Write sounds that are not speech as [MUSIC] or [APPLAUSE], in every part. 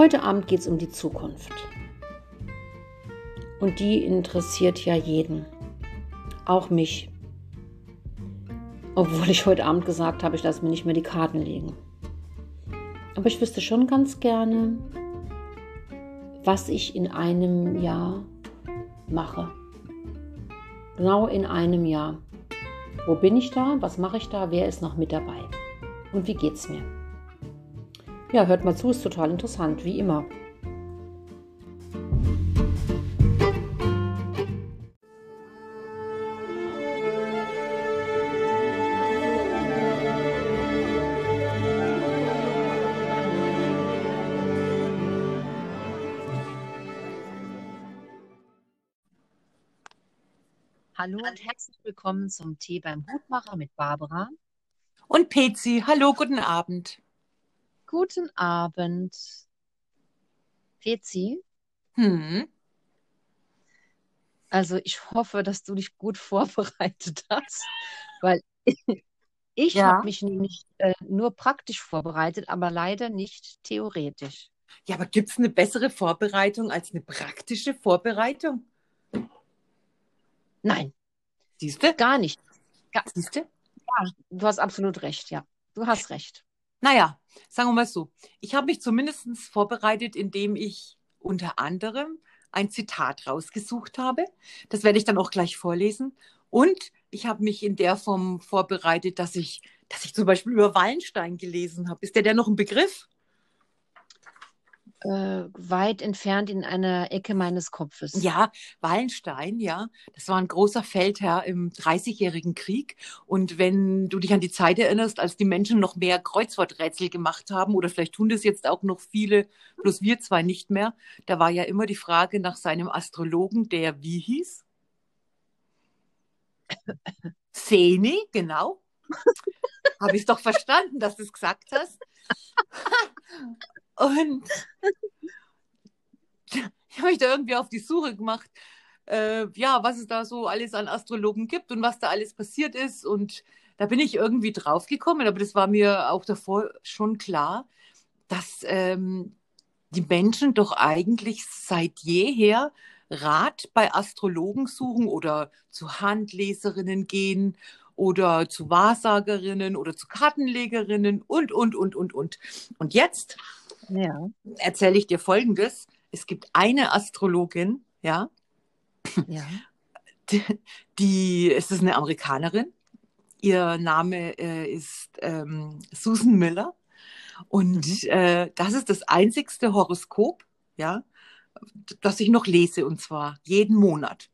Heute Abend geht es um die Zukunft. Und die interessiert ja jeden. Auch mich. Obwohl ich heute Abend gesagt habe, ich lasse mir nicht mehr die Karten legen. Aber ich wüsste schon ganz gerne, was ich in einem Jahr mache. Genau in einem Jahr. Wo bin ich da? Was mache ich da? Wer ist noch mit dabei? Und wie geht's mir? Ja, hört mal zu, ist total interessant, wie immer. Hallo und herzlich willkommen zum Tee beim Hutmacher mit Barbara. Und Pezi. Hallo, guten Abend. Guten Abend. Pezi? Hm. Also ich hoffe, dass du dich gut [LAUGHS] vorbereitet hast, weil [LAUGHS] ich Ja. habe mich nämlich äh, nur praktisch vorbereitet, aber leider nicht theoretisch. Ja, aber gibt es eine bessere Vorbereitung als eine praktische Vorbereitung? Nein, Siehst du? gar nicht. Siehst du? Ja, du hast absolut recht, ja. Du hast recht. Naja, sagen wir mal so. Ich habe mich zumindest vorbereitet, indem ich unter anderem ein Zitat rausgesucht habe. Das werde ich dann auch gleich vorlesen. Und ich habe mich in der Form vorbereitet, dass ich, dass ich zum Beispiel über Wallenstein gelesen habe. Ist der denn noch ein Begriff? Äh, weit entfernt in einer Ecke meines Kopfes. Ja, Wallenstein, ja, das war ein großer Feldherr im Dreißigjährigen Krieg. Und wenn du dich an die Zeit erinnerst, als die Menschen noch mehr Kreuzworträtsel gemacht haben, oder vielleicht tun das jetzt auch noch viele, bloß wir zwei nicht mehr, da war ja immer die Frage nach seinem Astrologen, der wie hieß? Seni, genau. Habe ich doch verstanden, dass du es gesagt hast. Und [LAUGHS] ich habe mich da irgendwie auf die Suche gemacht, äh, ja, was es da so alles an Astrologen gibt und was da alles passiert ist. Und da bin ich irgendwie draufgekommen, aber das war mir auch davor schon klar, dass ähm, die Menschen doch eigentlich seit jeher Rat bei Astrologen suchen oder zu Handleserinnen gehen oder zu Wahrsagerinnen oder zu Kartenlegerinnen und, und, und, und, und. Und jetzt Ja. erzähle ich dir Folgendes. Es gibt eine Astrologin, ja, Ja. die, die es ist eine Amerikanerin. Ihr Name äh, ist ähm, Susan Miller. Und äh, das ist das einzigste Horoskop, ja, das ich noch lese, und zwar jeden Monat.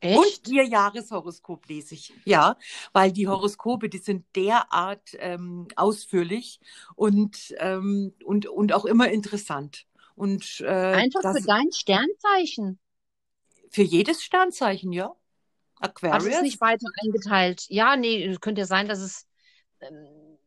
Echt? Und ihr Jahreshoroskop lese ich, ja, weil die Horoskope, die sind derart ähm, ausführlich und, ähm, und, und auch immer interessant. Und äh, Einfach das, für dein Sternzeichen. für jedes Sternzeichen, ja. Aquarius. es ist nicht weiter eingeteilt. Ja, nee, könnte ja sein, dass es, ähm,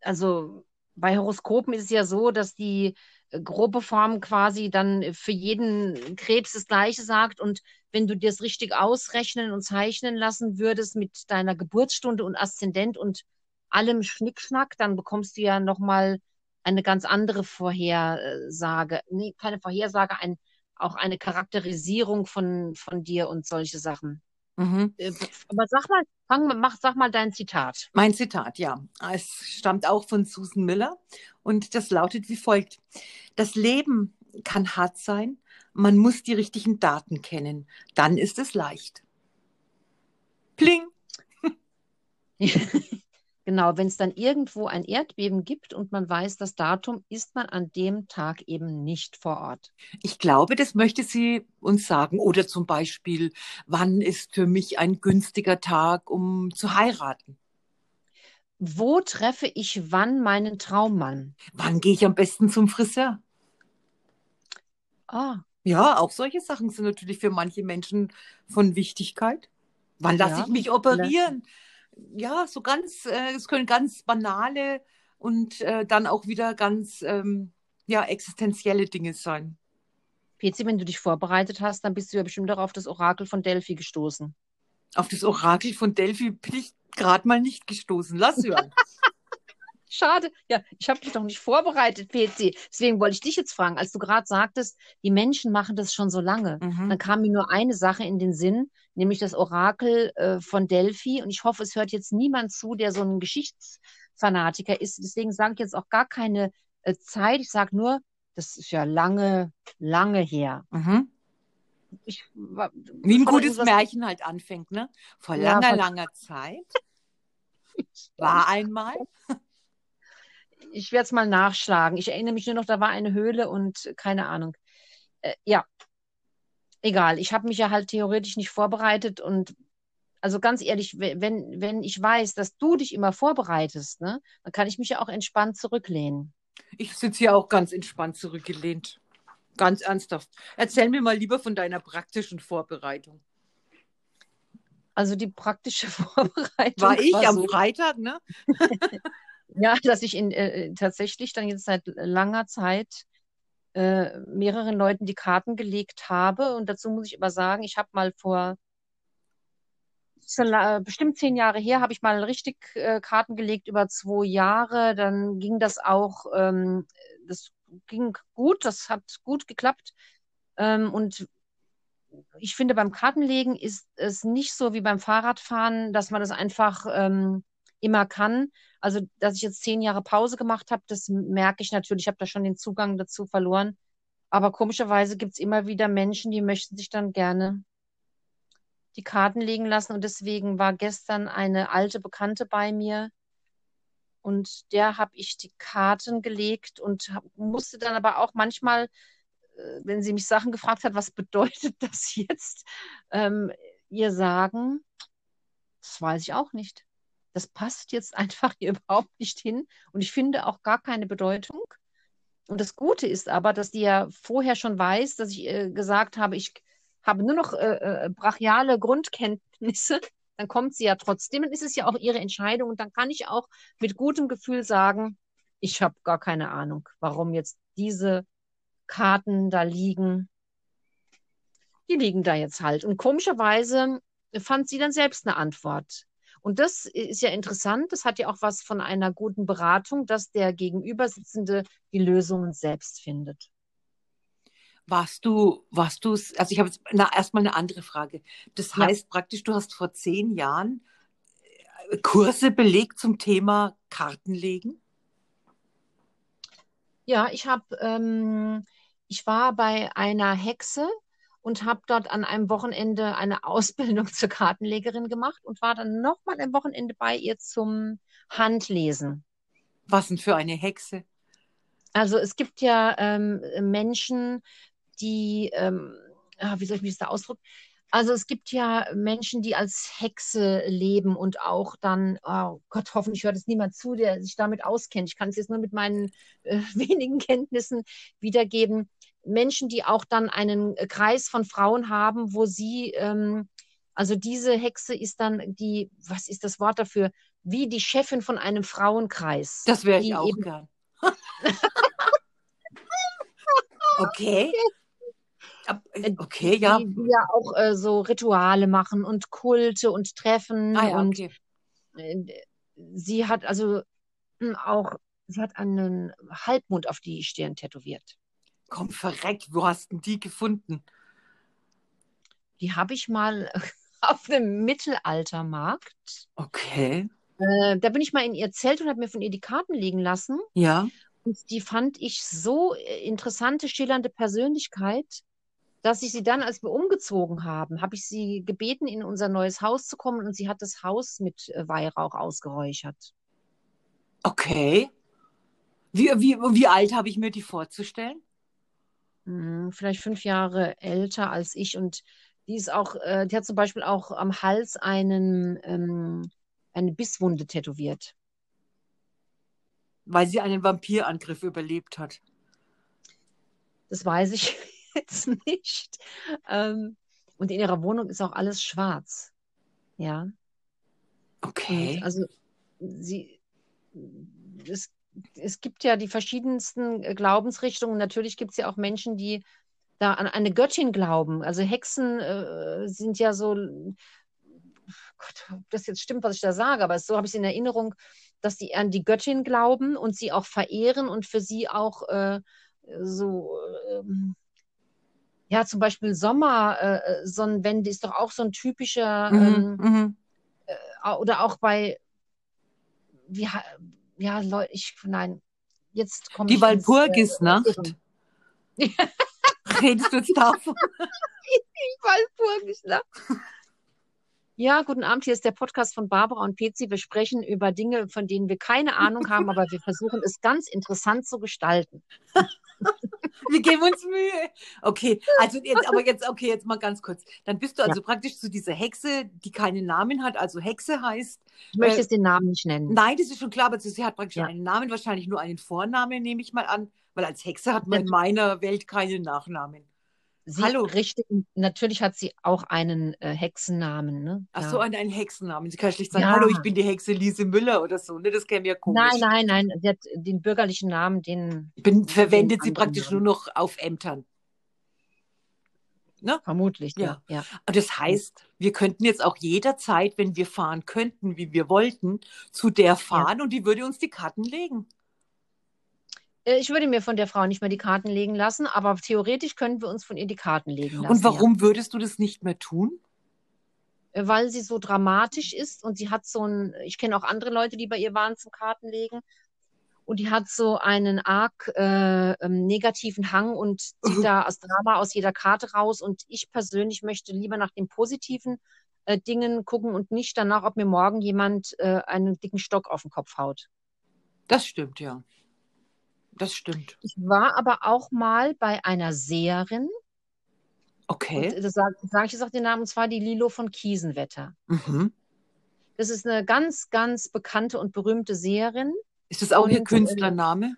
also bei Horoskopen ist es ja so, dass die grobe Form quasi dann für jeden Krebs das Gleiche sagt. Und wenn du dir das richtig ausrechnen und zeichnen lassen würdest mit deiner Geburtsstunde und Aszendent und allem Schnickschnack, dann bekommst du ja nochmal eine ganz andere Vorhersage. Nee, keine Vorhersage, ein, auch eine Charakterisierung von, von dir und solche Sachen. Mhm. Äh, Aber sag mal, fang, mal- mach, sag mal dein Zitat. Mein Zitat, ja. Es stammt auch von Susan Miller und das lautet wie folgt. Das Leben kann hart sein, man muss die richtigen Daten kennen, dann ist es leicht. Pling. [LAUGHS] Genau, wenn es dann irgendwo ein Erdbeben gibt und man weiß das Datum, ist man an dem Tag eben nicht vor Ort. Ich glaube, das möchte sie uns sagen. Oder zum Beispiel, wann ist für mich ein günstiger Tag, um zu heiraten? Wo treffe ich wann meinen Traummann? Wann gehe ich am besten zum Friseur? Ah, Ja, auch solche Sachen sind natürlich für manche Menschen von Wichtigkeit. Wann lasse Ja, ich mich operieren? Ja, so ganz, äh, es können ganz banale und äh, dann auch wieder ganz ähm, ja, existenzielle Dinge sein. PC, wenn du dich vorbereitet hast, dann bist du ja bestimmt auch auf das Orakel von Delphi gestoßen. Auf das Orakel von Delphi bin ich gerade mal nicht gestoßen. Lass hören. [LAUGHS] Schade. Ja, ich habe dich doch nicht vorbereitet, PC. Deswegen wollte ich dich jetzt fragen, als du gerade sagtest, die Menschen machen das schon so lange. Mhm. Dann kam mir nur eine Sache in den Sinn, nämlich das Orakel äh, von Delphi. Und ich hoffe, es hört jetzt niemand zu, der so ein Geschichtsfanatiker ist. Deswegen sage ich jetzt auch gar keine äh, Zeit. Ich sage nur, das ist ja lange, lange her. Mhm. Ich, Wie ein gutes Märchen halt anfängt, ne? Vor Ja, langer, langer Zeit [LAUGHS] war einmal. Ich werde es mal nachschlagen. Ich erinnere mich nur noch, da war eine Höhle und keine Ahnung. Äh, ja, egal. Ich habe mich ja halt theoretisch nicht vorbereitet und also ganz ehrlich, we- wenn, wenn ich weiß, dass du dich immer vorbereitest, ne, dann kann ich mich ja auch entspannt zurücklehnen. Ich sitze hier auch ganz entspannt zurückgelehnt. Ganz ernsthaft. Erzähl mir mal lieber von deiner praktischen Vorbereitung. Also die praktische [LAUGHS] Vorbereitung War ich am so, [LAUGHS] Freitag, ne? ja, dass ich in, äh, tatsächlich dann jetzt seit langer Zeit äh, mehreren Leuten die Karten gelegt habe. Und dazu muss ich aber sagen, ich habe mal vor la- bestimmt zehn Jahre her, habe ich mal richtig äh, Karten gelegt über zwei Jahre. Dann ging das auch, ähm, das ging gut, das hat gut geklappt. Ähm, und ich finde, beim Kartenlegen ist es nicht so wie beim Fahrradfahren, dass man das einfach ähm, immer kann. Also, dass ich jetzt zehn Jahre Pause gemacht habe, das merke ich natürlich. Ich habe da schon den Zugang dazu verloren. Aber komischerweise gibt es immer wieder Menschen, die möchten sich dann gerne die Karten legen lassen. Und deswegen war gestern eine alte Bekannte bei mir. Und der habe ich die Karten gelegt und hab, musste dann aber auch manchmal, äh, wenn sie mich Sachen gefragt hat, was bedeutet das jetzt, ähm, ihr sagen, das weiß ich auch nicht. Das passt jetzt [LAUGHS] einfach hier überhaupt nicht hin. Und ich finde auch gar keine Bedeutung. Und das Gute ist aber, dass die ja vorher schon weiß, dass ich äh, gesagt habe, ich habe nur noch äh, äh, brachiale Grundkenntnisse. Dann kommt sie ja trotzdem. Dann ist es ja auch ihre Entscheidung. Und dann kann ich auch mit gutem Gefühl sagen, ich habe gar keine Ahnung, warum jetzt diese Karten da liegen. Die liegen da jetzt halt. Und komischerweise fand sie dann selbst eine Antwort. Und das ist ja interessant. Das hat ja auch was von einer guten Beratung, dass der Gegenübersitzende die Lösungen selbst findet. Warst du, warst du, also ich habe jetzt na, erstmal eine andere Frage. Das Ja. heißt praktisch, du hast vor zehn Jahren äh, Kurse belegt zum Thema Kartenlegen? Ja, ich habe, ähm, ich war bei einer Hexe und habe dort an einem Wochenende eine [LAUGHS] Ausbildung zur Kartenlegerin gemacht und war dann nochmal ein Wochenende bei ihr zum Handlesen. Was denn für eine Hexe? Also es gibt ja ähm, Menschen, die, ähm, ah, wie soll ich mich das da ausdrücken? Also es gibt ja Menschen, die als Hexe leben und auch dann, oh Gott, hoffentlich hört es niemand zu, der sich damit auskennt. Ich kann es jetzt nur mit meinen äh, [LAUGHS] wenigen Kenntnissen wiedergeben. Menschen, die auch dann einen äh, Kreis von Frauen haben, wo sie, ähm, also diese Hexe ist dann die, was ist das Wort dafür? Wie die Chefin von einem Frauenkreis. Das wäre ich auch gern. [LAUGHS] Okay. Ab- Okay, ja. die, die ja auch äh, so Rituale machen und Kulte und Treffen Ah ja, und okay. äh, sie hat also mh, auch, sie hat einen Halbmond auf die Stirn tätowiert. Komm, verreckt, wo hast denn die gefunden? Die habe ich mal [LAUGHS] auf einem Mittelaltermarkt. Okay. Äh, da bin ich mal in ihr Zelt und habe mir von ihr die Karten legen lassen. Ja. Und die fand ich so äh, interessante, schillernde Persönlichkeit, dass ich sie dann, als wir umgezogen haben, habe ich sie gebeten, in unser neues Haus zu kommen und sie hat das Haus mit äh, Weihrauch ausgeräuchert. Okay. Wie, wie, wie alt habe ich mir die vorzustellen? Hm, vielleicht fünf Jahre älter als ich und die ist auch, äh, die hat zum Beispiel auch am Hals einen, ähm, eine Bisswunde tätowiert. Weil sie einen Vampirangriff überlebt hat. Das weiß ich [LAUGHS] jetzt nicht. Ähm, und in ihrer Wohnung ist auch alles schwarz. Ja. Und Okay. also sie, es, es gibt ja die verschiedensten äh, Glaubensrichtungen. Natürlich gibt es ja auch Menschen, die da an eine Göttin glauben. Also Hexen äh, sind ja so, Gott, ob das jetzt stimmt, was ich da sage, aber so habe ich es in Erinnerung, dass die an die Göttin glauben und sie auch verehren und für sie auch äh, so, ähm, ja, zum Beispiel Sommer, äh, Sonnenwende ist doch auch so ein typischer, Mhm, ähm, mhm. äh, oder auch bei, wie, ja, Leute, ich, nein, jetzt komme Die äh, Walpurgisnacht. Irren. Redest du jetzt davon? [LAUGHS] Walpurgisnacht. Ja, guten Abend. Hier ist der Podcast von Barbara und Pezi. Wir sprechen über Dinge, von denen wir keine Ahnung [LAUGHS] haben, aber wir versuchen es ganz interessant zu gestalten. [LAUGHS] Wir geben uns Mühe. Okay, also jetzt, aber jetzt, okay, jetzt mal ganz kurz. Dann bist du also praktisch zu dieser Hexe, die keinen Namen hat, also Hexe heißt. Ich möchte Äh, jetzt den Namen nicht nennen. Nein, das ist schon klar, aber sie hat praktisch Ja. einen Namen, wahrscheinlich nur einen Vornamen, nehme ich mal an, weil als Hexe hat man in meiner Welt keinen Nachnamen. Sie, hallo. Richtig, natürlich hat sie auch einen äh, Hexennamen. Ne? Ach ja. so, einen, einen Hexennamen. Sie kann schlicht sagen, Ja. hallo, ich bin die Hexe Lise Müller oder so, ne? Das käme ja komisch. Nein, nein, nein. Sie hat den bürgerlichen Namen, den Bin, verwendet Den sie praktisch nur Namen. noch auf Ämtern. vermutlich, Ja. ja. ja. Und das heißt, wir könnten jetzt auch jederzeit, wenn wir fahren könnten, wie wir wollten, zu der fahren und die würde uns die Karten legen. Äh, Ich würde mir von der Frau nicht mehr die Karten legen lassen, aber theoretisch können wir uns von ihr die Karten legen lassen. Und warum würdest du das nicht mehr tun? Ja. Äh, Weil sie so dramatisch ist und sie hat so ein, ich kenne auch andere Leute, die bei ihr waren zum Kartenlegen. Und die hat so einen arg äh, ähm, negativen Hang und zieht da [LAUGHS] das Drama aus jeder Karte raus. Und ich persönlich möchte lieber nach den positiven äh, Dingen gucken und nicht danach, ob mir morgen jemand äh, einen dicken Stock auf den Kopf haut. Das stimmt, ja. Das stimmt. Ich war aber auch mal bei einer Seherin, Okay. und das sage sag ich jetzt auch den Namen, und zwar die Lilo von Kiesenwetter. Mhm. Das ist eine ganz, ganz bekannte und berühmte Seherin. Ist das auch ihr Und, äh, Künstlername?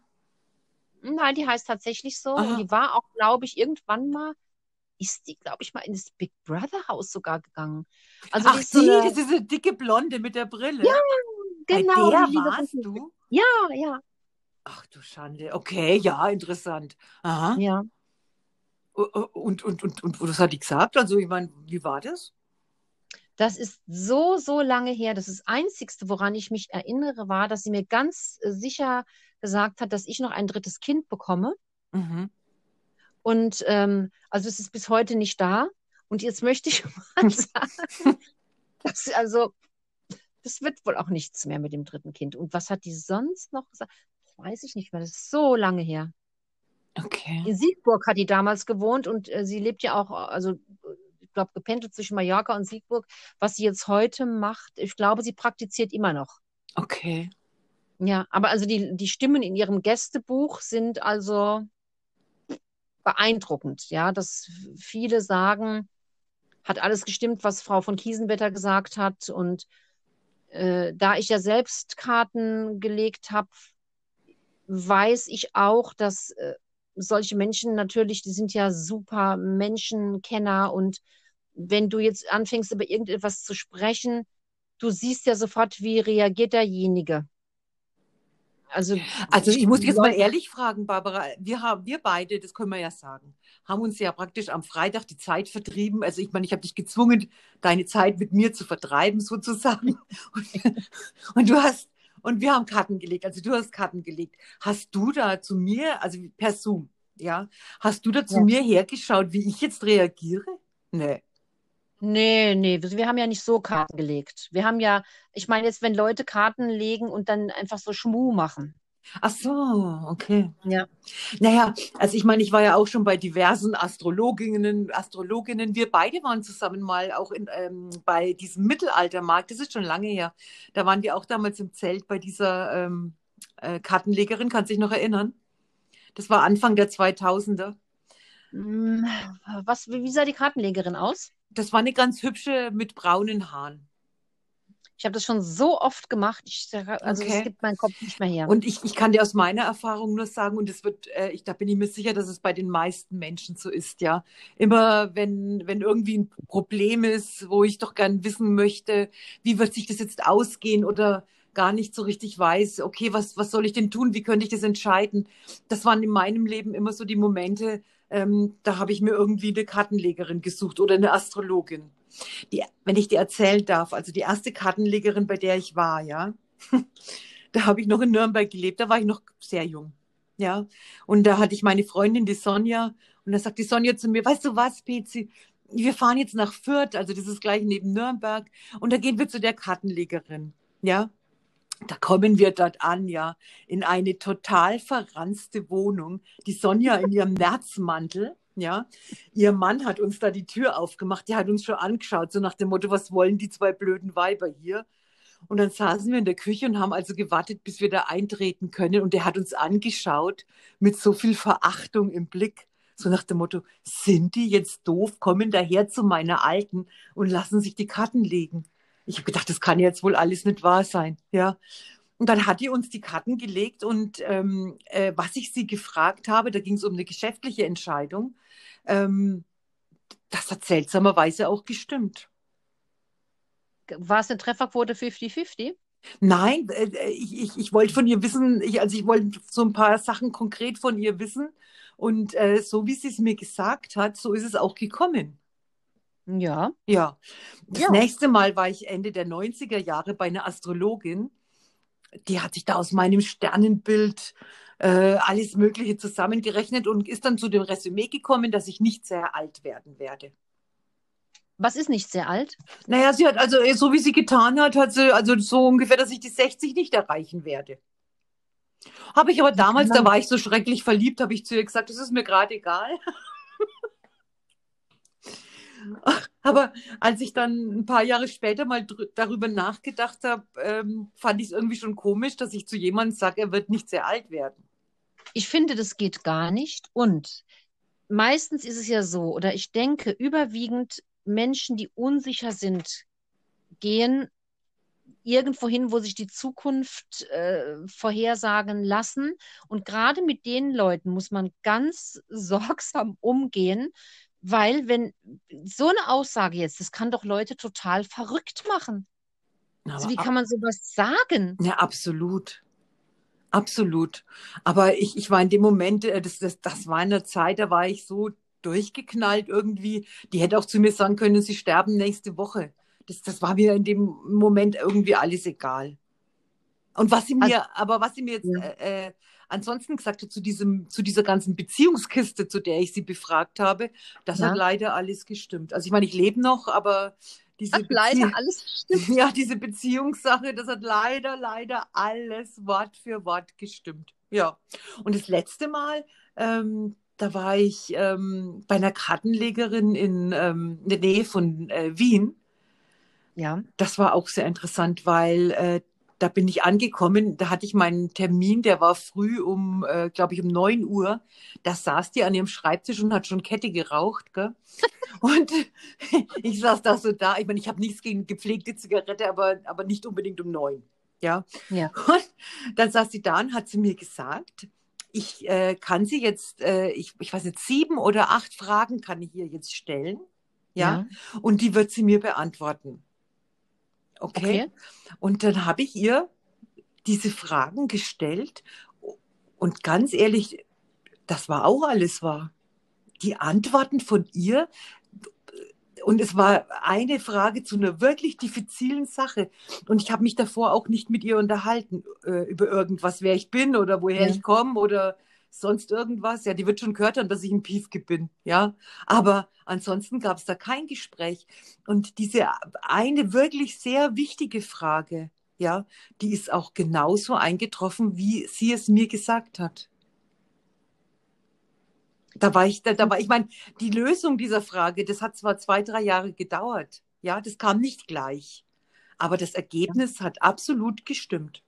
Nein, die heißt tatsächlich so. Aha. Und die war auch, glaube ich, irgendwann mal, ist die, glaube ich, mal in das Big Brother Haus sogar gegangen. Also Ach, die ist so eine, eine dicke Blonde mit der Brille. Ja, Bei genau, der die Lilo von warst du? Ja, ja, Ach du Schande. Okay, ja, interessant. Aha. ja. Und, und, und, und was hat die gesagt? Also, ich meine, wie war das? Das ist so, so lange her. Das ist das Einzigste, woran ich mich erinnere, war, dass sie mir ganz äh, sicher gesagt hat, dass ich noch ein drittes Kind bekomme. Mhm. Und ähm, also es ist bis heute nicht da. Und jetzt möchte ich [LAUGHS] mal sagen, dass, also das wird wohl auch nichts mehr mit dem dritten Kind. Und was hat die sonst noch gesagt? Weiß ich nicht mehr. Das ist so lange her. Okay. In Siegburg hat die damals gewohnt und äh, sie lebt ja auch, also äh, ich glaube, gependelt zwischen Mallorca und Siegburg. Was sie jetzt heute macht, ich glaube, sie praktiziert immer noch. Okay. Ja, aber also die, die Stimmen in ihrem Gästebuch sind also beeindruckend, ja, dass viele sagen, hat alles gestimmt, was Frau von Kiesenwetter gesagt hat. Und äh, da ich ja selbst Karten gelegt habe, weiß ich auch, dass äh, solche Menschen natürlich, die sind ja super Menschenkenner und wenn du jetzt anfängst, über irgendetwas zu sprechen, du siehst ja sofort, wie reagiert derjenige. Also, Also ich muss dich jetzt mal ehrlich fragen, Barbara. Wir haben, wir beide, das können wir ja sagen, haben uns ja praktisch am Freitag die Zeit vertrieben. Also ich meine, ich habe dich gezwungen, deine Zeit mit mir zu vertreiben, sozusagen. Und, [LAUGHS] und du hast, und wir haben Karten gelegt. Also du hast Karten gelegt. Hast du da zu mir, also per Zoom, ja, hast du da zu Ja. mir hergeschaut, wie ich jetzt reagiere? Nee. Nee, nee, wir haben ja nicht so Karten gelegt. Wir haben ja, ich meine jetzt, wenn Leute Karten legen und dann einfach so Schmuh machen. Ach so, okay. Ja. Naja, also ich meine, ich war ja auch schon bei diversen Astrologinnen, Astrologinnen. Wir beide waren zusammen mal auch in, ähm, bei diesem Mittelaltermarkt. Das ist schon lange her. Da waren wir auch damals im Zelt bei dieser ähm, äh, Kartenlegerin. Kannst du dich noch erinnern? Das war Anfang der 2000er. Hm, Was, wie sah die Kartenlegerin aus? Das war eine ganz hübsche mit braunen Haaren. Ich habe das schon so oft gemacht, ich, also Okay. das gibt mein Kopf nicht mehr her. Und ich, ich kann dir aus meiner Erfahrung nur sagen, und es wird, äh, ich, da bin ich mir sicher, dass es bei den meisten Menschen so ist, ja. Immer wenn, wenn irgendwie ein Problem ist, wo ich doch gern wissen möchte, wie wird sich das jetzt ausgehen oder gar nicht so richtig weiß, okay, was, was soll ich denn tun? Wie könnte ich das entscheiden? Das waren in meinem Leben immer so die Momente, ähm, da habe ich mir irgendwie eine Kartenlegerin gesucht oder eine Astrologin. Die, wenn ich dir erzählen darf, also die erste Kartenlegerin, bei der ich war, ja, [LAUGHS] da habe ich noch in Nürnberg gelebt, da war ich noch sehr jung, ja, und da hatte ich meine Freundin, die Sonja, und da sagt die Sonja zu mir, weißt du was, Pezi, wir fahren jetzt nach Fürth, also das ist gleich neben Nürnberg, und da gehen wir zu der Kartenlegerin, ja, da kommen wir dort an, ja, in eine total verranzte Wohnung. Die Sonja in ihrem Märzmantel, ja. Ihr Mann hat uns da die Tür aufgemacht, der hat uns schon angeschaut, so nach dem Motto, was wollen die zwei blöden Weiber hier? Und dann saßen wir in der Küche und haben also gewartet, bis wir da eintreten können. Und der hat uns angeschaut mit so viel Verachtung im Blick. So nach dem Motto, sind die jetzt doof, kommen daher zu meiner Alten und lassen sich die Karten legen. Ich habe gedacht, das kann jetzt wohl alles nicht wahr sein. Ja. Und dann hat die uns die Karten gelegt und ähm, äh, was ich sie gefragt habe, da ging es um eine geschäftliche Entscheidung, ähm, das hat seltsamerweise auch gestimmt. War es eine Trefferquote 50-50? Nein, äh, ich, ich, ich wollte von ihr wissen, ich, also ich wollte so ein paar Sachen konkret von ihr wissen. Und äh, so wie sie es mir gesagt hat, so ist es auch gekommen. Ja. Ja. Das ja. nächste Mal war ich Ende der 90er Jahre bei einer Astrologin. Die hat sich da aus meinem Sternenbild äh, alles Mögliche zusammengerechnet und ist dann zu dem Resümee gekommen, dass ich nicht sehr alt werden werde. Was ist nicht sehr alt? Naja, sie hat also, äh, so wie sie getan hat, hat sie also so ungefähr, dass ich die 60 nicht erreichen werde. Habe ich aber damals, da war ich so schrecklich verliebt, habe ich zu ihr gesagt, das ist mir gerade egal. [LAUGHS] Aber als ich dann ein paar Jahre später mal darüber nachgedacht habe, ähm, fand ich es irgendwie schon komisch, dass ich zu jemandem sage, er wird nicht sehr alt werden. Ich finde, das geht gar nicht. Und meistens ist es ja so, oder ich denke, überwiegend Menschen, die unsicher sind, gehen irgendwo hin, wo sich die Zukunft äh, vorhersagen lassen. Und gerade mit den Leuten muss man ganz [LAUGHS] sorgsam umgehen, weil wenn so eine Aussage jetzt, das kann doch Leute total verrückt machen. Also wie kann man sowas sagen? Ja, absolut. Absolut. Aber ich, ich war in dem Moment, äh, das, das, das war in der Zeit, da war ich so durchgeknallt irgendwie. Die hätte auch zu mir sagen können, sie sterben nächste Woche. Das, das war mir in dem Moment irgendwie alles egal. Und was sie mir, also, aber was sie mir jetzt äh, äh ansonsten gesagt hat zu diesem, zu dieser ganzen Beziehungskiste, zu der ich sie befragt habe, das ja. hat leider alles gestimmt. Also ich meine, ich lebe noch, aber diese hat leider alles [LAUGHS] gestimmt. Ja, diese Beziehungssache, das hat leider, leider alles Wort für Wort gestimmt. Ja. Und das letzte Mal, ähm, da war ich ähm, bei einer Kartenlegerin in, ähm, in der Nähe von äh, Wien. Ja. Das war auch sehr interessant, weil äh, da bin ich angekommen, da hatte ich meinen Termin, der war früh um, äh, glaube ich, um neun Uhr. Da saß die an ihrem Schreibtisch und hat schon Kette geraucht. Gell? [LAUGHS] und [LAUGHS] ich saß da so da. Ich meine, ich habe nichts gegen gepflegte Zigarette, aber, aber nicht unbedingt um neun. Ja. ja. Und dann saß sie da und hat sie mir gesagt, ich äh, kann sie jetzt, äh, ich, ich weiß jetzt, sieben oder acht Fragen kann ich ihr jetzt stellen. Ja. ja. Und die wird sie mir beantworten. Okay. okay. Und dann habe ich ihr diese Fragen gestellt und ganz ehrlich, das war auch alles wahr. Die Antworten von ihr, und es war eine Frage zu einer wirklich diffizilen Sache. Und ich habe mich davor auch nicht mit ihr unterhalten äh, über irgendwas, wer ich bin oder woher ja. ich komme oder sonst irgendwas. Ja, die wird schon gehört haben, dass ich ein Piefke bin. Ja, aber ansonsten gab es da kein Gespräch. Und diese eine wirklich sehr wichtige Frage, ja, die ist auch genauso eingetroffen, wie sie es mir gesagt hat. Da war ich, da, da war, ich meine, die Lösung dieser Frage, das hat zwar zwei, drei Jahre gedauert. Ja, das kam nicht gleich. Aber das Ergebnis hat absolut gestimmt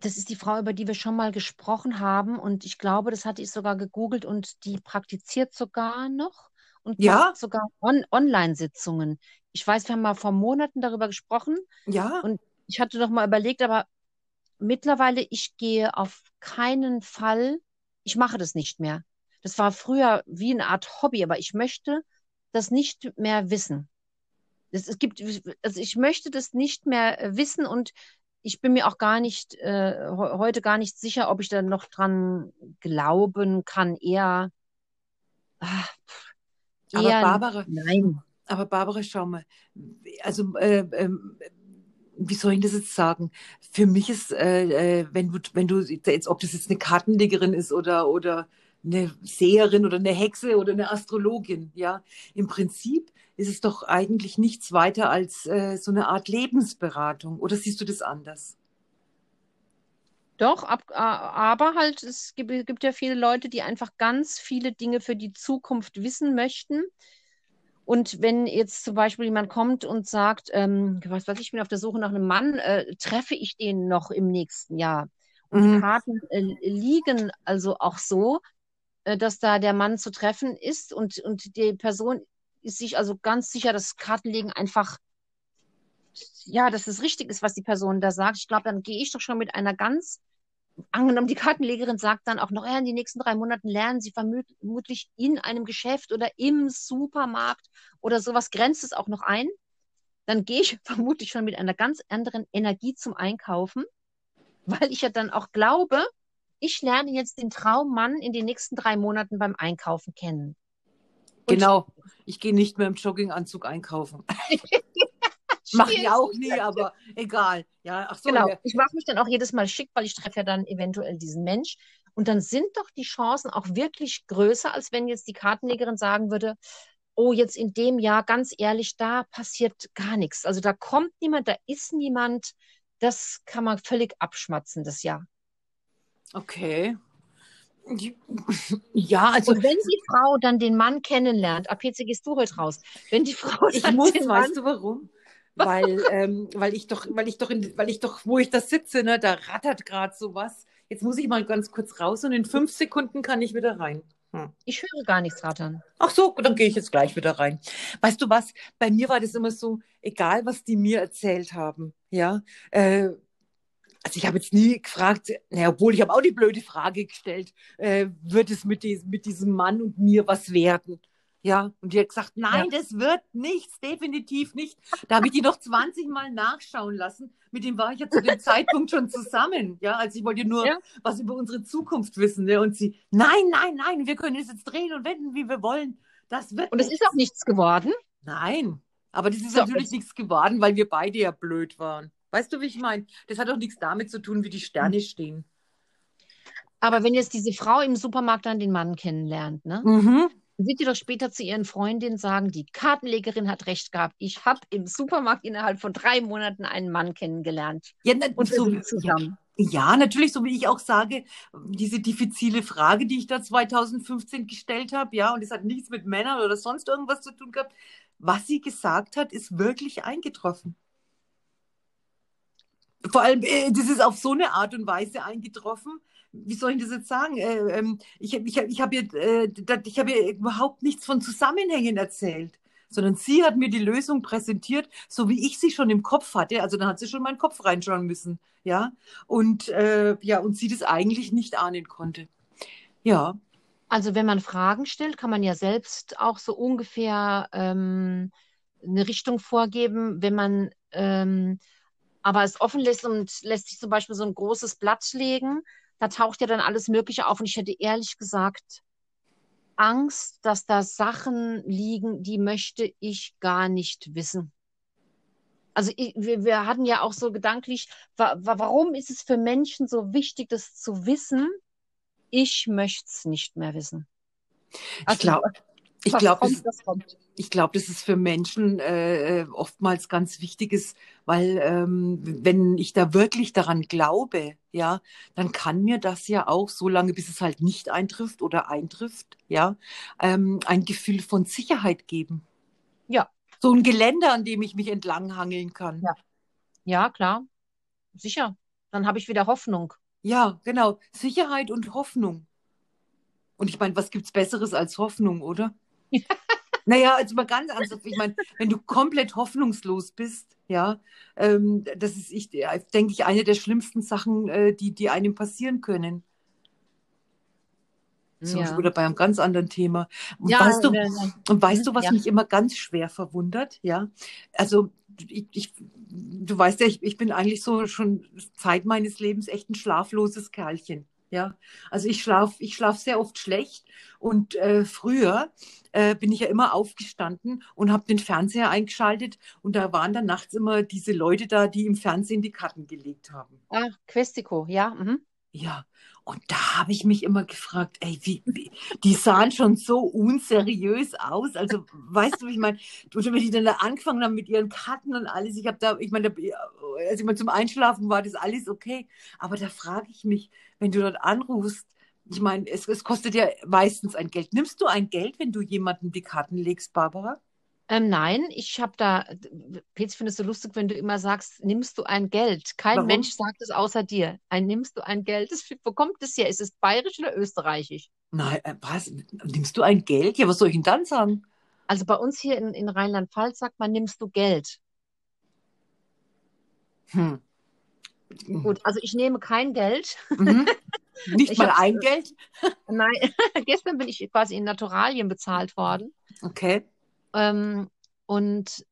das ist die Frau, über die wir schon mal gesprochen haben. Und ich glaube, das hatte ich sogar gegoogelt und die praktiziert sogar noch und ja? sogar on Online-Sitzungen. Ich weiß, wir haben mal vor Monaten darüber gesprochen. Ja. Und ich hatte noch mal überlegt, aber mittlerweile, ich gehe auf keinen Fall, ich mache das nicht mehr. Das war früher wie eine Art Hobby, aber ich möchte das nicht mehr wissen. Es, es gibt, also ich möchte das nicht mehr wissen und ich bin mir auch gar nicht, äh, heute gar nicht sicher, ob ich da noch dran glauben kann. Eher, ach, eher Aber Barbara, nein. aber Barbara, schau mal, also äh, ähm, wie soll ich das jetzt sagen? Für mich ist, äh, äh, wenn du, wenn du jetzt, ob das jetzt eine Kartenlegerin ist oder oder eine Seherin oder eine Hexe oder eine Astrologin, ja, im Prinzip ist es doch eigentlich nichts weiter als äh, so eine Art Lebensberatung. Oder siehst du das anders? Doch, ab, aber halt, es gibt, gibt ja viele Leute, die einfach ganz viele Dinge für die Zukunft wissen möchten. Und wenn jetzt zum Beispiel jemand kommt und sagt, ähm, was weiß ich, ich bin auf der Suche nach einem Mann, äh, treffe ich den noch im nächsten Jahr? Und die Mhm. Karten äh, liegen also auch so, dass da der Mann zu treffen ist und, und die Person ist sich also ganz sicher, dass Kartenlegen einfach, ja, dass es richtig ist, was die Person da sagt. Ich glaube, dann gehe ich doch schon mit einer ganz, angenommen, die Kartenlegerin sagt dann auch noch, ja, in den nächsten drei Monaten lernen Sie vermut- vermutlich in einem Geschäft oder im Supermarkt oder sowas, grenzt es auch noch ein. Dann gehe ich [LAUGHS] vermutlich schon mit einer ganz anderen Energie zum Einkaufen, weil ich ja dann auch glaube, ich lerne jetzt den Traummann in den nächsten drei Monaten beim Einkaufen kennen. Und Genau. Ich gehe nicht mehr im Jogginganzug einkaufen. [LAUGHS] Mache ich auch nie, aber egal. Ja, ach so. Genau. ja. Ich mache mich dann auch jedes Mal schick, weil ich treffe ja dann eventuell diesen Mensch. Und dann sind doch die Chancen auch wirklich größer, als wenn jetzt die Kartenlegerin sagen würde, oh, jetzt in dem Jahr, ganz ehrlich, da passiert gar nichts. Also da kommt niemand, da ist niemand. Das kann man völlig abschmatzen, das Jahr. Okay. [LAUGHS] Ja, also Und wenn die Frau dann den Mann kennenlernt, ab jetzt gehst du heute raus, wenn die Frau ich dann muss, den Mann, weißt du warum? [LAUGHS] Weil, ähm, weil ich doch, weil ich doch, in, weil ich doch, wo ich da sitze, ne, da rattert gerade sowas. Jetzt muss ich mal ganz kurz raus und in fünf Sekunden kann ich wieder rein. Hm. ich höre gar nichts rattern. Ach so, dann gehe ich jetzt gleich wieder rein. Weißt du was? Bei mir war das immer so, egal was die mir erzählt haben, ja. Äh, also ich habe jetzt nie gefragt, naja, obwohl ich habe auch die blöde Frage gestellt, äh, wird es mit, diesem mit diesem Mann und mir was werden? Ja, und die hat gesagt, nein, das wird nichts, definitiv nicht. Da habe ich die noch 20 Mal nachschauen lassen. Mit dem war ich ja zu dem Zeitpunkt schon zusammen. Ja, also ich wollte nur Ja. was über unsere Zukunft wissen. Ne? Und sie, nein, nein, nein, wir können es jetzt drehen und wenden, wie wir wollen. Das wird Und es ist auch nichts geworden. Nein, aber das ist So, natürlich nichts geworden, weil wir beide ja blöd waren. Weißt du, wie ich meine? Das hat doch nichts damit zu tun, wie die Sterne stehen. Aber wenn jetzt diese Frau im Supermarkt dann den Mann kennenlernt, ne? Mhm. wird die doch später zu ihren Freundinnen sagen, die Kartenlegerin hat recht gehabt. Ich habe im Supermarkt innerhalb von drei Monaten einen Mann kennengelernt. Ja, na, Und so, zusammen. ja, natürlich, so wie ich auch sage, diese diffizile Frage, die ich da 2015 gestellt habe, ja, und es hat nichts mit Männern oder sonst irgendwas zu tun gehabt. Was sie gesagt hat, ist wirklich eingetroffen. Vor allem, äh, das ist auf so eine Art und Weise eingetroffen. Wie soll ich das jetzt sagen? Äh, ähm, ich ich, ich habe ihr, äh, ich hab ihr überhaupt nichts von Zusammenhängen erzählt, sondern sie hat mir die Lösung präsentiert, so wie ich sie schon im Kopf hatte. Also dann hat sie schon in meinen Kopf reinschauen müssen, ja. Und äh, ja, und sie das eigentlich nicht ahnen konnte. Ja, Also wenn man Fragen stellt, kann man ja selbst auch so ungefähr ähm, eine Richtung vorgeben. Wenn man ähm, aber es offen lässt und lässt sich zum Beispiel so ein großes Blatt legen, da taucht ja dann alles Mögliche auf. Und ich hätte ehrlich gesagt Angst, dass da Sachen liegen, die möchte ich gar nicht wissen. Also ich, wir, wir hatten ja auch so gedanklich, wa, wa, warum ist es für Menschen so wichtig, das zu wissen? Ich möchte es nicht mehr wissen. ich Also, glaube, ich glaube, kommt, das, das kommt. Ich glaube, das ist für Menschen äh, äh, oftmals ganz wichtig ist, weil ähm, wenn ich da wirklich daran glaube, ja, dann kann mir das ja auch, so lange bis es halt nicht eintrifft oder eintrifft, ja, ähm, ein Gefühl von Sicherheit geben. Ja. So ein Geländer, an dem ich mich entlanghangeln kann. Ja. Ja, klar. Sicher. Dann habe ich wieder Hoffnung. Ja, genau. Sicherheit und Hoffnung. Und ich meine, was gibt's Besseres als Hoffnung, oder? [LAUGHS] Naja, also mal ganz ernsthaft, ich meine, wenn du komplett hoffnungslos bist, ja, ähm, das ist, ich, ja, denke ich, eine der schlimmsten Sachen, äh, die, die einem passieren können. So, Ja. wieder bei einem ganz anderen Thema. Und Ja, weißt du, äh, und weißt du, was ja. mich immer ganz schwer verwundert? Ja, also ich, ich, du weißt ja, ich, ich bin eigentlich so schon Zeit meines Lebens echt ein schlafloses Kerlchen. Ja, also ich schlafe ich schlaf sehr oft schlecht und äh, früher äh, bin ich ja immer aufgestanden und habe den Fernseher eingeschaltet und da waren dann nachts immer diese Leute da, die im Fernsehen die Karten gelegt haben. Ah, Questico, ja. Mhm. Ja, und da habe ich mich immer gefragt, ey, wie, wie, die sahen schon so unseriös aus. Also, weißt du, ich meine, wenn die dann da angefangen haben mit ihren Karten und alles, ich habe da, ich meine, als ich mal zum Einschlafen war, das alles okay. Aber da frage ich mich, wenn du dort anrufst, ich meine, es, es kostet ja meistens ein Geld. Nimmst du ein Geld, wenn du jemandem die Karten legst, Barbara? Ähm, nein, ich habe da, Petz, findest du lustig, wenn du immer sagst, nimmst du ein Geld? Kein Warum? Mensch sagt es außer dir. Ein nimmst du ein Geld? Das, wo kommt das her? Ist es bayerisch oder österreichisch? Nein, äh, was? Nimmst du ein Geld? Ja, was soll ich denn dann sagen? Also bei uns hier in, in Rheinland-Pfalz sagt man, nimmst du Geld. Hm. Gut, also ich nehme kein Geld. Mhm. [LAUGHS] Nicht Ich mal ein Geld? Nein, [LAUGHS] gestern bin ich quasi in Naturalien bezahlt worden. Okay. Ähm, und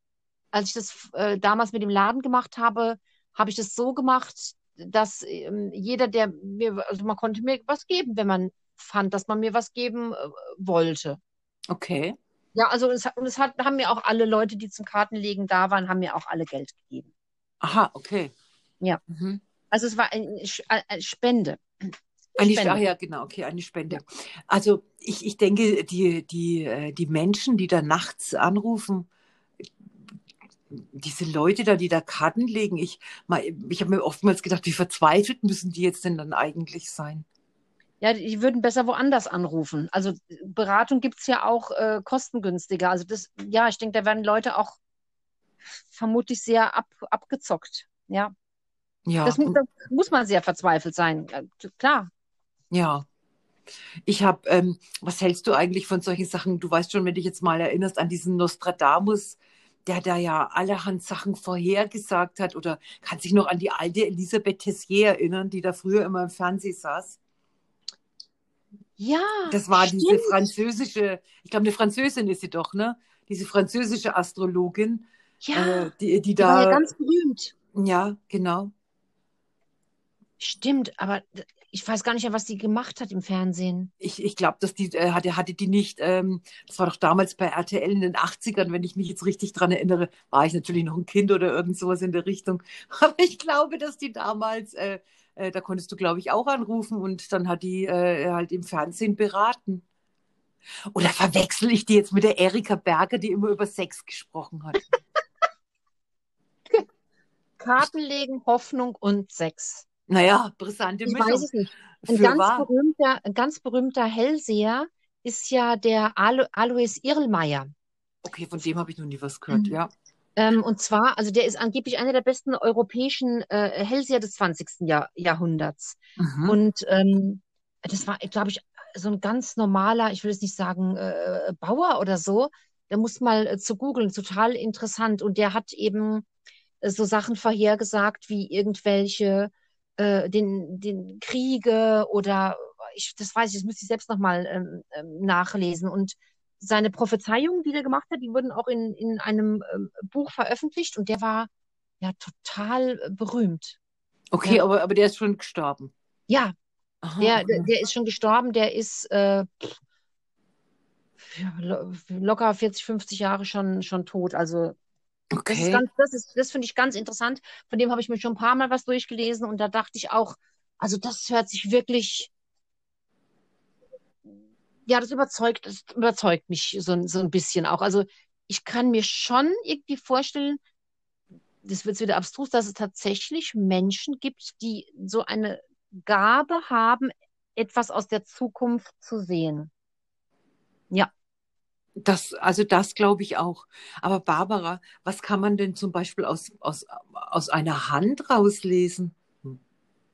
als ich das äh, damals mit dem Laden gemacht habe, habe ich das so gemacht, dass ähm, jeder, der mir, also man konnte mir was geben, wenn man fand, dass man mir was geben äh, wollte. Okay. Ja, also es, es hat, haben mir auch alle Leute, die zum Kartenlegen da waren, haben mir auch alle Geld gegeben. Aha, okay. Ja. Mhm. Also es war eine Spende. Eine, Spende. ach ja, genau, okay, eine Spende. Also ich, ich denke, die, die, äh, die Menschen, die da nachts anrufen, diese Leute da, die da Karten legen, ich, ich habe mir oftmals gedacht, wie verzweifelt müssen die jetzt denn dann eigentlich sein? Ja, die würden besser woanders anrufen. Also Beratung gibt's ja auch äh, kostengünstiger. Also das, ja, ich denke, da werden Leute auch vermutlich sehr ab, abgezockt. Ja, Ja, das muss, das muss man sehr verzweifelt sein. Klar. Ja. Ich habe, ähm, was hältst du eigentlich von solchen Sachen? Du weißt schon, wenn du dich jetzt mal erinnerst an diesen Nostradamus, der da ja allerhand Sachen vorhergesagt hat, oder kannst dich noch an die alte Elisabeth Tessier erinnern, die da früher immer im Fernsehen saß? Ja, Das war diese stimmt. französische, ich glaube, eine Französin ist sie doch, ne? Diese französische Astrologin, Ja, äh, die, die die war ja da, ganz berühmt. ja, genau. Stimmt, aber ich weiß gar nicht mehr, was die gemacht hat im Fernsehen. Ich, ich glaube, dass die äh, hatte, hatte die nicht, ähm, das war doch damals bei RTL in den 80ern, wenn ich mich jetzt richtig dran erinnere, war ich natürlich noch ein Kind oder irgend sowas in der Richtung. [LAUGHS] Aber ich glaube, dass die damals, äh, äh, da konntest du, glaube ich, auch anrufen und dann hat die äh, halt im Fernsehen beraten. Oder verwechsel ich die jetzt mit der Erika Berger, die immer über Sex gesprochen hat? [LAUGHS] Kartenlegen, Hoffnung und Sex. Naja, brisante Ich Mischung. weiß es nicht. Ein ganz wahr. berühmter, ein ganz berühmter Hellseher ist ja der Alo Alois Irlmeier. Okay, von dem habe ich noch nie was gehört, Mhm. ja. Ähm, und zwar, also der ist angeblich einer der besten europäischen äh, Hellseher des 20. Jahr, Jahrhunderts. Mhm. Und ähm, das war, glaube ich, so ein ganz normaler, ich will jetzt nicht sagen äh, Bauer oder so. Der muss mal äh, zu googeln, total interessant. Und der hat eben äh, so Sachen vorhergesagt wie irgendwelche äh, den, den Kriege oder ich, das weiß ich, das müsste ich selbst nochmal ähm, ähm, nachlesen. Und seine Prophezeiungen, die er gemacht hat, die wurden auch in, in einem ähm, Buch veröffentlicht und der war ja total äh, berühmt. Okay, Ja. aber, aber der ist schon gestorben. Ja, Aha, der, okay. der, ist schon gestorben, der ist äh, locker 40, 50 Jahre schon, schon tot. Also das ist Okay. ganz, das ist, das finde ich ganz interessant. Von dem habe ich mir schon ein paar Mal was durchgelesen und da dachte ich auch, also das hört sich wirklich, ja, das überzeugt, das überzeugt mich so, so ein bisschen auch. Also ich kann mir schon irgendwie vorstellen, das wird wieder abstrus, dass es tatsächlich Menschen gibt, die so eine Gabe haben, etwas aus der Zukunft zu sehen. Ja. Das, also das glaube ich auch. Aber Barbara, was kann man denn zum Beispiel aus, aus, aus einer Hand rauslesen?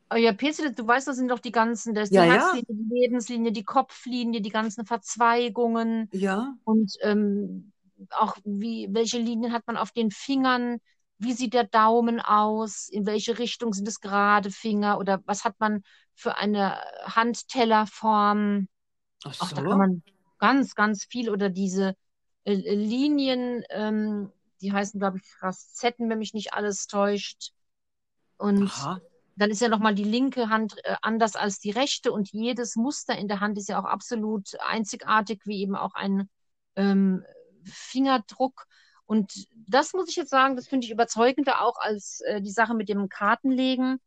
Aber ja, Petzel, du weißt, das sind doch die ganzen, das ist die Ja, ja. Herzlinie, die Lebenslinie, die Kopflinie, die ganzen Verzweigungen Ja, und ähm, auch wie, welche Linien hat man auf den Fingern? Wie sieht der Daumen aus? In welche Richtung sind es gerade Finger? Oder was hat man für eine Handtellerform? ach Ach, da so. kann man ganz, ganz viel oder diese äh, Linien, ähm, die heißen, glaube ich, Raszetten, wenn mich nicht alles täuscht. Und Aha. dann ist ja nochmal die linke Hand äh, anders als die rechte und jedes Muster in der Hand ist ja auch absolut einzigartig, wie eben auch ein ähm, Fingerdruck. Und das muss ich jetzt sagen, das finde ich überzeugender auch als äh, die Sache mit dem Kartenlegen.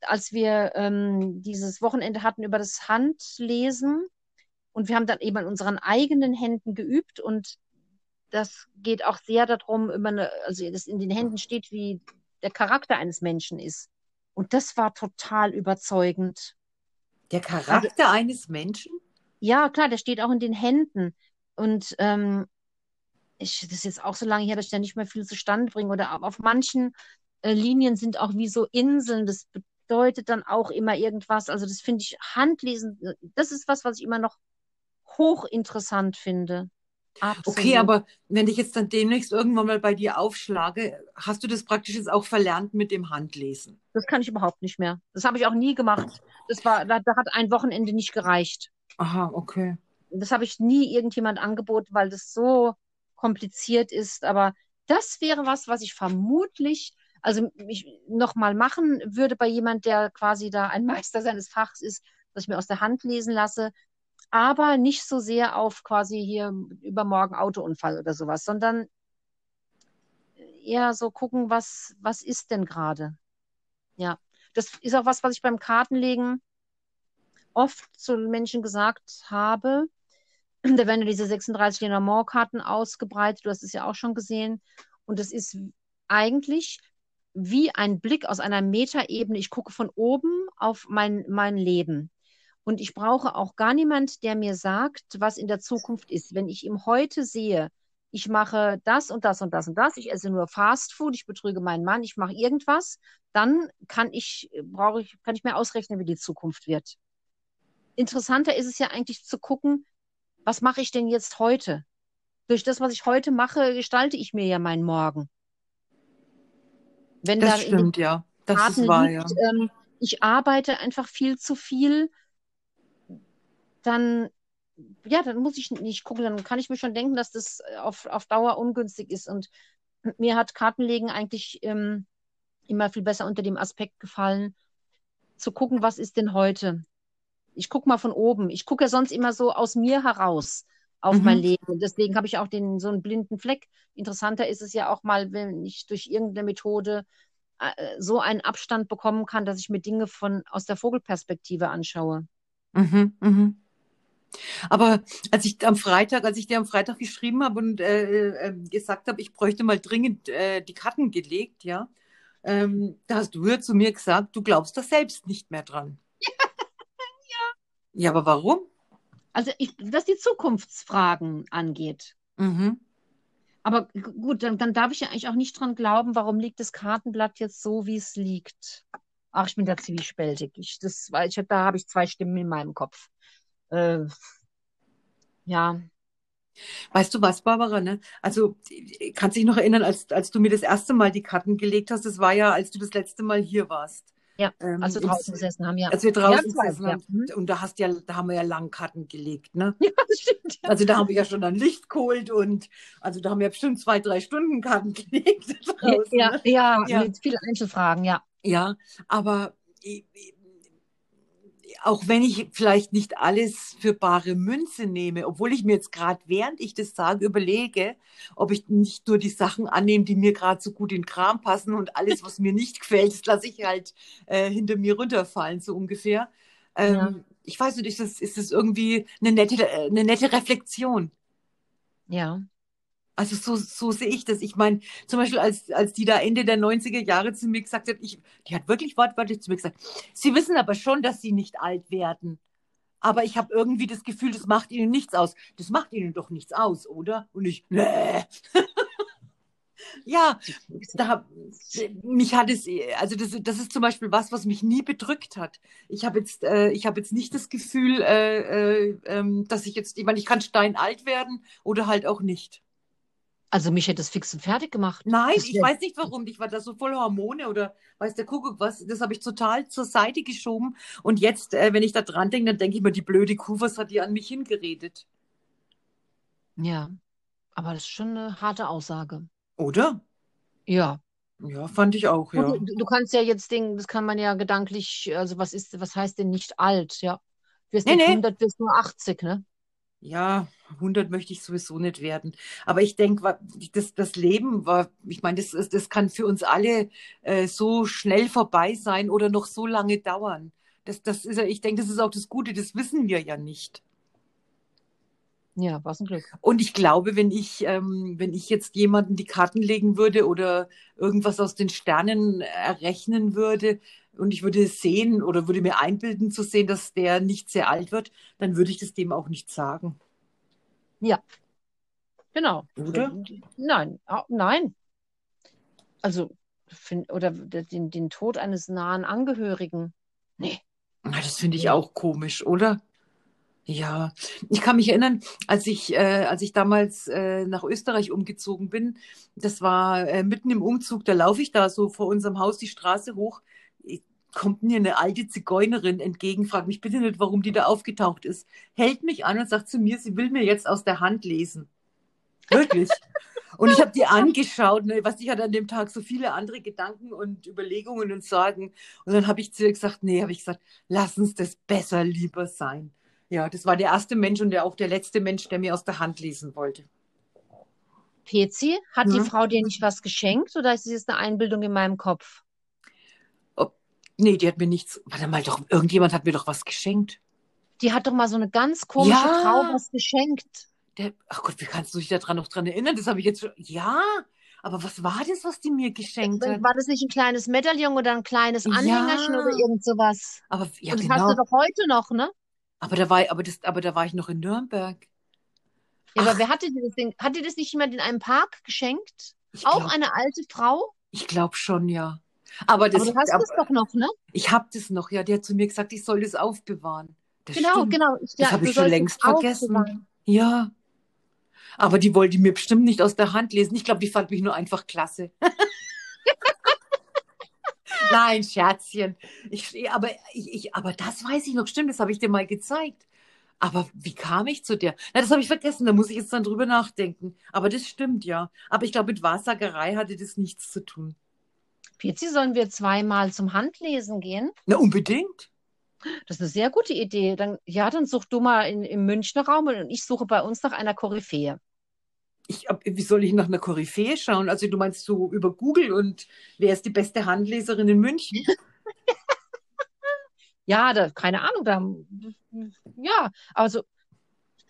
Als wir ähm, dieses Wochenende hatten über das Handlesen und wir haben dann eben an unseren eigenen Händen geübt und das geht auch sehr darum, über eine, also das in den Händen steht, wie der Charakter eines Menschen ist. Und das war total überzeugend. Der Charakter also, eines Menschen? Ja, klar, der steht auch in den Händen. Und ähm, ich, das ist jetzt auch so lange her, dass ich da nicht mehr viel zustande bringe. Oder auf manchen äh, Linien sind auch wie so Inseln. Das bedeutet dann auch immer irgendwas. Also das finde ich Handlesen, das ist was, was ich immer noch hochinteressant finde. Absolut. Okay, aber wenn ich jetzt dann demnächst irgendwann mal bei dir aufschlage, hast du das praktisch jetzt auch verlernt mit dem Handlesen? Das kann ich überhaupt nicht mehr. Das habe ich auch nie gemacht. Das war, da, da hat ein Wochenende nicht gereicht. Aha, okay. Das habe ich nie irgendjemand angeboten, weil das so kompliziert ist. Aber das wäre was, was ich vermutlich, also ich nochmal machen würde bei jemand, der quasi da ein Meister seines Fachs ist, dass ich mir aus der Hand lesen lasse, aber nicht so sehr auf quasi hier übermorgen Autounfall oder sowas, sondern eher so gucken, was, was ist denn gerade? Ja, das ist auch was, was ich beim Kartenlegen oft zu Menschen gesagt habe. Da werden ja diese 36 Lenormand-Karten ausgebreitet, du hast es ja auch schon gesehen. Und es ist eigentlich wie ein Blick aus einer Metaebene. Ich gucke von oben auf mein, mein Leben. Und ich brauche auch gar niemand, der mir sagt, was in der Zukunft ist. Wenn ich ihm heute sehe, ich mache das und das und das und das, ich esse nur Fast Food, ich betrüge meinen Mann, ich mache irgendwas, dann kann ich, brauche ich, kann ich mir ausrechnen, wie die Zukunft wird. Interessanter ist es ja eigentlich zu gucken, was mache ich denn jetzt heute? Durch das, was ich heute mache, gestalte ich mir ja meinen Morgen. Wenn das da stimmt, ja. Das Karten ist wahr, liegt, ja. Ähm, ich arbeite einfach viel zu viel dann, ja, dann muss ich nicht gucken, dann kann ich mir schon denken, dass das auf, auf Dauer ungünstig ist. Und mir hat Kartenlegen eigentlich ähm, immer viel besser unter dem Aspekt gefallen, zu gucken, was ist denn heute? Ich gucke mal von oben. Ich gucke ja sonst immer so aus mir heraus auf mhm. mein Leben. Und deswegen habe ich auch den, so einen blinden Fleck. Interessanter ist es ja auch mal, wenn ich durch irgendeine Methode äh, so einen Abstand bekommen kann, dass ich mir Dinge von aus der Vogelperspektive anschaue. Mhm, mhm. Aber als ich am Freitag, als ich dir am Freitag geschrieben habe und äh, äh, gesagt habe, ich bräuchte mal dringend äh, die Karten gelegt, ja, ähm, da hast du ja zu mir gesagt, du glaubst da selbst nicht mehr dran. [LAUGHS] ja. Ja, aber warum? Also, ich, was die Zukunftsfragen angeht. Mhm. Aber gut, dann, dann darf ich ja eigentlich auch nicht dran glauben, warum liegt das Kartenblatt jetzt so, wie es liegt. Ach, ich bin da zwiespältig. Ich, das, ich, da habe ich zwei Stimmen in meinem Kopf äh, ja. Weißt du was, Barbara, ne? Also, kannst dich noch erinnern, als, als du mir das erste Mal die Karten gelegt hast, das war ja, als du das letzte Mal hier warst. Ja, ähm, als wir draußen gesessen haben, ja. Als wir draußen ja, gesessen haben. Ja. Mhm. Und da hast ja, da haben wir ja lang Karten gelegt, ne? [LAUGHS] Ja, das stimmt. Ja. Also da haben wir ja schon ein Licht geholt und also da haben wir bestimmt zwei, drei Stunden Karten [LAUGHS] gelegt. Draußen, ja, ne? ja, ja, mit vielen Einzelfragen, ja. Ja, aber auch wenn ich vielleicht nicht alles für bare Münze nehme, obwohl ich mir jetzt gerade, während ich das sage, überlege, ob ich nicht nur die Sachen annehme, die mir gerade so gut in den Kram passen und alles, was mir nicht [LAUGHS] gefällt, das lasse ich halt äh, hinter mir runterfallen, so ungefähr. Ähm, ja. Ich weiß nicht, ist das, ist das irgendwie eine nette, äh, eine nette Reflexion? Ja. Also so, so sehe ich das. Ich meine, zum Beispiel, als, als die da Ende der 90er Jahre zu mir gesagt hat, ich, die hat wirklich wortwörtlich zu mir gesagt, sie wissen aber schon, dass sie nicht alt werden. Aber ich habe irgendwie das Gefühl, das macht ihnen nichts aus. Das macht ihnen doch nichts aus, oder? Und ich, nee. [LAUGHS] ja, da, mich hat es, also das, das ist zum Beispiel was, was mich nie bedrückt hat. Ich habe jetzt, äh, ich jetzt nicht das Gefühl, äh, äh, ähm, dass ich jetzt, ich meine, ich kann steinalt werden oder halt auch nicht. Also mich hätte es fix und fertig gemacht. Nein, das ich weiß nicht warum. Ich war da so voll Hormone oder weiß der Kuckuck was. Das habe ich total zur Seite geschoben. Und jetzt, äh, wenn ich da dran denke, dann denke ich mir, die blöde Kuh, was hat die an mich hingeredet? Ja, aber das ist schon eine harte Aussage. Oder? Ja. Ja, fand ich auch, ja. Du, du kannst ja jetzt denken, das kann man ja gedanklich, also was ist, was heißt denn nicht alt, ja? Wirst Nee, nicht nee. 100, wirst nur 80, ne? Ja, 100 möchte ich sowieso nicht werden. Aber ich denke, das, das Leben war, ich meine, das, das kann für uns alle äh, so schnell vorbei sein oder noch so lange dauern. Das, das ist ja, ich denke, das ist auch das Gute, das wissen wir ja nicht. Ja, was ein Glück. Und ich glaube, wenn ich, ähm, wenn ich jetzt jemanden die Karten legen würde oder irgendwas aus den Sternen errechnen würde und ich würde sehen oder würde mir einbilden zu sehen, dass der nicht sehr alt wird, dann würde ich das dem auch nicht sagen. Genau. Oder? Nein, nein. Also, oder den, den Tod eines nahen Angehörigen. Nee. Ah, Das finde ich auch komisch, oder? Ja, ich kann mich erinnern, als ich, äh, als ich damals äh, nach Österreich umgezogen bin, das war äh, mitten im Umzug, da laufe ich da so vor unserem Haus die Straße hoch, kommt mir eine alte Zigeunerin entgegen, fragt mich bitte nicht, warum die da aufgetaucht ist, hält mich an und sagt zu mir, sie will mir jetzt aus der Hand lesen. Wirklich. [LAUGHS] Und ich habe die angeschaut, ne, was ich hatte an dem Tag so viele andere Gedanken und Überlegungen und Sorgen. Und dann habe ich zu ihr gesagt, nee, habe ich gesagt, lass uns das besser lieber sein. Ja, das war der erste Mensch und der, auch der letzte Mensch, der mir aus der Hand lesen wollte. Pezi, hat die Ja. Frau dir nicht was geschenkt oder ist es jetzt eine Einbildung in meinem Kopf? Nee, die hat mir nichts. Warte mal, doch, irgendjemand hat mir doch was geschenkt. Die hat doch mal so eine ganz komische Ja. Frau was geschenkt. Der, ach Gott, wie kannst du dich daran noch dran erinnern? Das habe ich jetzt schon. Ja, aber was war das, was die mir geschenkt hat? War das nicht ein kleines Medaillon oder ein kleines Ja. Anhängerchen oder irgend sowas? Aber ja, Und das hast du genau. doch heute noch, ne? Aber da war, aber das, aber da war ich noch in Nürnberg. Ja, aber Ach. wer hatte das Ding? Hat dir das nicht jemand in einem Park geschenkt? Ich Auch glaube eine alte Frau? ich glaub schon, ja. Aber das, Aber du hast aber, es doch noch, ne? ich habe das noch, ja. Der hat zu mir gesagt, ich soll das aufbewahren. Das Genau, stimmt. genau. Ich, Das ja, habe ich schon längst es vergessen. Ja. Aber die wollte mir bestimmt nicht aus der Hand lesen. Ich glaube, die fand mich nur einfach klasse. [LAUGHS] Nein, Scherzchen. Ich, aber, ich, ich, aber das weiß ich noch, stimmt, das habe ich dir mal gezeigt. Aber wie kam ich zu der? Na, das habe ich vergessen, da muss ich jetzt dann drüber nachdenken. Aber das stimmt, ja. Aber ich glaube, mit Wahrsagerei hatte das nichts zu tun. Pizzi, sollen wir zweimal zum Handlesen gehen? Na, unbedingt. Das ist eine sehr gute Idee. Dann, ja, dann such du mal in, im Münchner Raum und ich suche bei uns nach einer Koryphäe. Ich, wie soll ich nach einer Koryphäe schauen? Also du meinst so über Google und wer ist die beste Handleserin in München? [LAUGHS] [LAUGHS] Ja, da, keine Ahnung, da, ja, also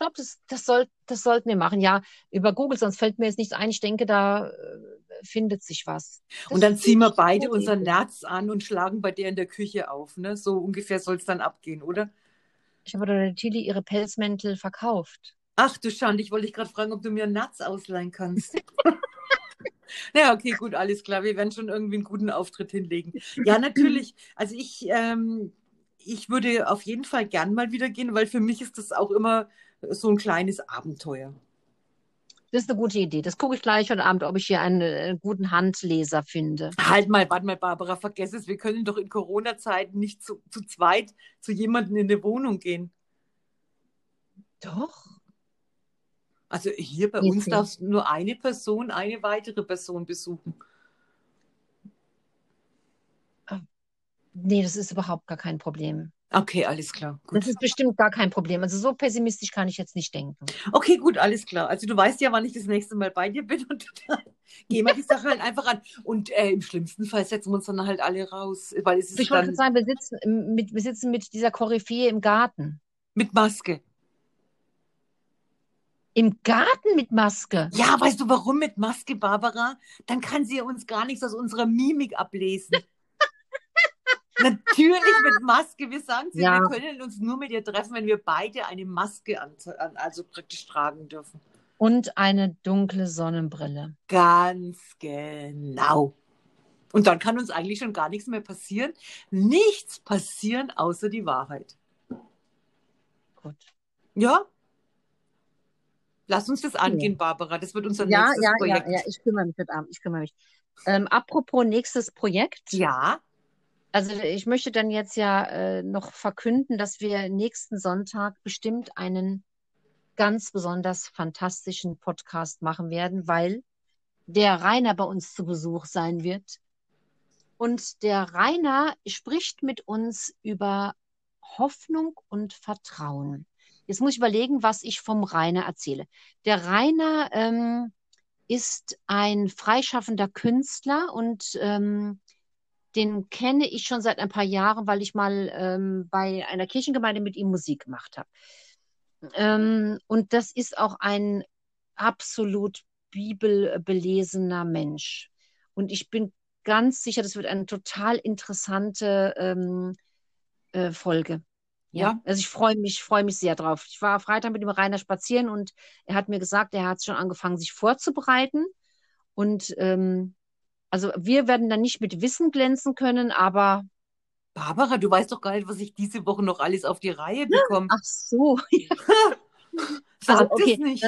glaube, das, das, soll, das sollten wir machen. Ja, über Google, sonst fällt mir jetzt nichts ein. Ich denke, da äh, findet sich was. Das Und dann ziehen wir beide gute unser. Nerz an und schlagen bei der in der Küche auf. Ne? So ungefähr soll es dann abgehen, oder? Ich habe der Tilly ihre Pelzmäntel verkauft. Ach du Schande, ich wollte dich gerade fragen, ob du mir einen Nerz ausleihen kannst. [LAUGHS] Ja, okay, gut, alles klar. Wir werden schon irgendwie einen guten Auftritt hinlegen. Ja, natürlich. Also ich, ähm, ich würde auf jeden Fall gern mal wieder gehen, weil für mich ist das auch immer so ein kleines Abenteuer. Das ist eine gute Idee. Das gucke ich gleich heute Abend, ob ich hier einen, äh, guten Handleser finde. Halt mal, warte mal, Barbara, vergess es. Wir können doch in Corona-Zeiten nicht zu, zu zweit zu jemandem in eine Wohnung gehen. Doch. Also hier bei Wie uns darf nur eine Person eine weitere Person besuchen. Nee, das ist überhaupt gar kein Problem. Okay, alles klar. Gut. Das ist bestimmt gar kein Problem. Also so pessimistisch kann ich jetzt nicht denken. Okay, gut, alles klar. Also du weißt ja, wann ich das nächste Mal bei dir bin und [LAUGHS] dann gehen wir die Sache halt einfach an. Und äh, im schlimmsten Fall setzen wir uns dann halt alle raus, weil es ist Ich wollte sagen, wir sitzen mit, wir sitzen mit dieser Koryphäe im Garten. mit Maske. Im Garten mit Maske. Ja, weißt du warum mit Maske, Barbara? Dann kann sie uns gar nichts aus unserer Mimik ablesen. Natürlich mit Maske. Wir sagen sie, Ja. wir können uns nur mit ihr treffen, wenn wir beide eine Maske an, also praktisch tragen dürfen. Und eine dunkle Sonnenbrille. Ganz genau. Und dann kann uns eigentlich schon gar nichts mehr passieren. Nichts passieren außer die Wahrheit. Gut. Ja? Lass uns das angehen, Barbara. Das wird unser Ja, nächstes ja, Projekt. ja, ja, ich kümmere mich heute Abend. Ich kümmere mich. Ähm, apropos nächstes Projekt. ja. Also ich möchte dann jetzt ja äh, noch verkünden, dass wir nächsten Sonntag bestimmt einen ganz besonders fantastischen Podcast machen werden, weil der Rainer bei uns zu Besuch sein wird. Und der Rainer spricht mit uns über Hoffnung und Vertrauen. Jetzt muss ich überlegen, was ich vom Rainer erzähle. Der Rainer ähm, ist ein freischaffender Künstler und ähm, den kenne ich schon seit ein paar Jahren, weil ich mal ähm, bei einer Kirchengemeinde mit ihm Musik gemacht habe. Ähm, und das ist auch ein absolut bibelbelesener Mensch. Und ich bin ganz sicher, das wird eine total interessante ähm, äh, Folge. Ja. ja. also ich freue mich, freue mich sehr drauf. Ich war Freitag mit dem Rainer spazieren und er hat mir gesagt, er hat schon angefangen, sich vorzubereiten. Und ähm, also wir werden dann nicht mit Wissen glänzen können, aber. Barbara, du weißt doch gar nicht, was ich diese Woche noch alles auf die Reihe bekomme. Ach so. [LAUGHS] [LAUGHS] Sag also, okay. nicht.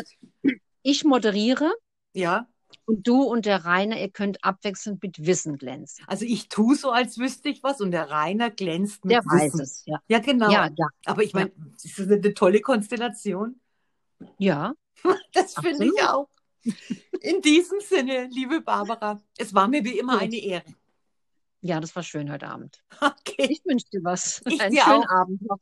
Ich moderiere. Ja. Und du und der Rainer, ihr könnt abwechselnd mit Wissen glänzen. Also ich tue so, als wüsste ich was und der Rainer glänzt mit der Wissen. Der weiß es, ja. Ja, genau. Ja, ja. Aber ich meine, ja. ist das eine tolle Konstellation? Ja. [LAUGHS] Das finde ich auch. In diesem Sinne, liebe Barbara, es war mir wie immer eine Ehre. Ja, das war schön heute Abend. [LAUGHS] Okay. Ich wünsche dir was. Ich Einen dir schönen auch. Abend noch.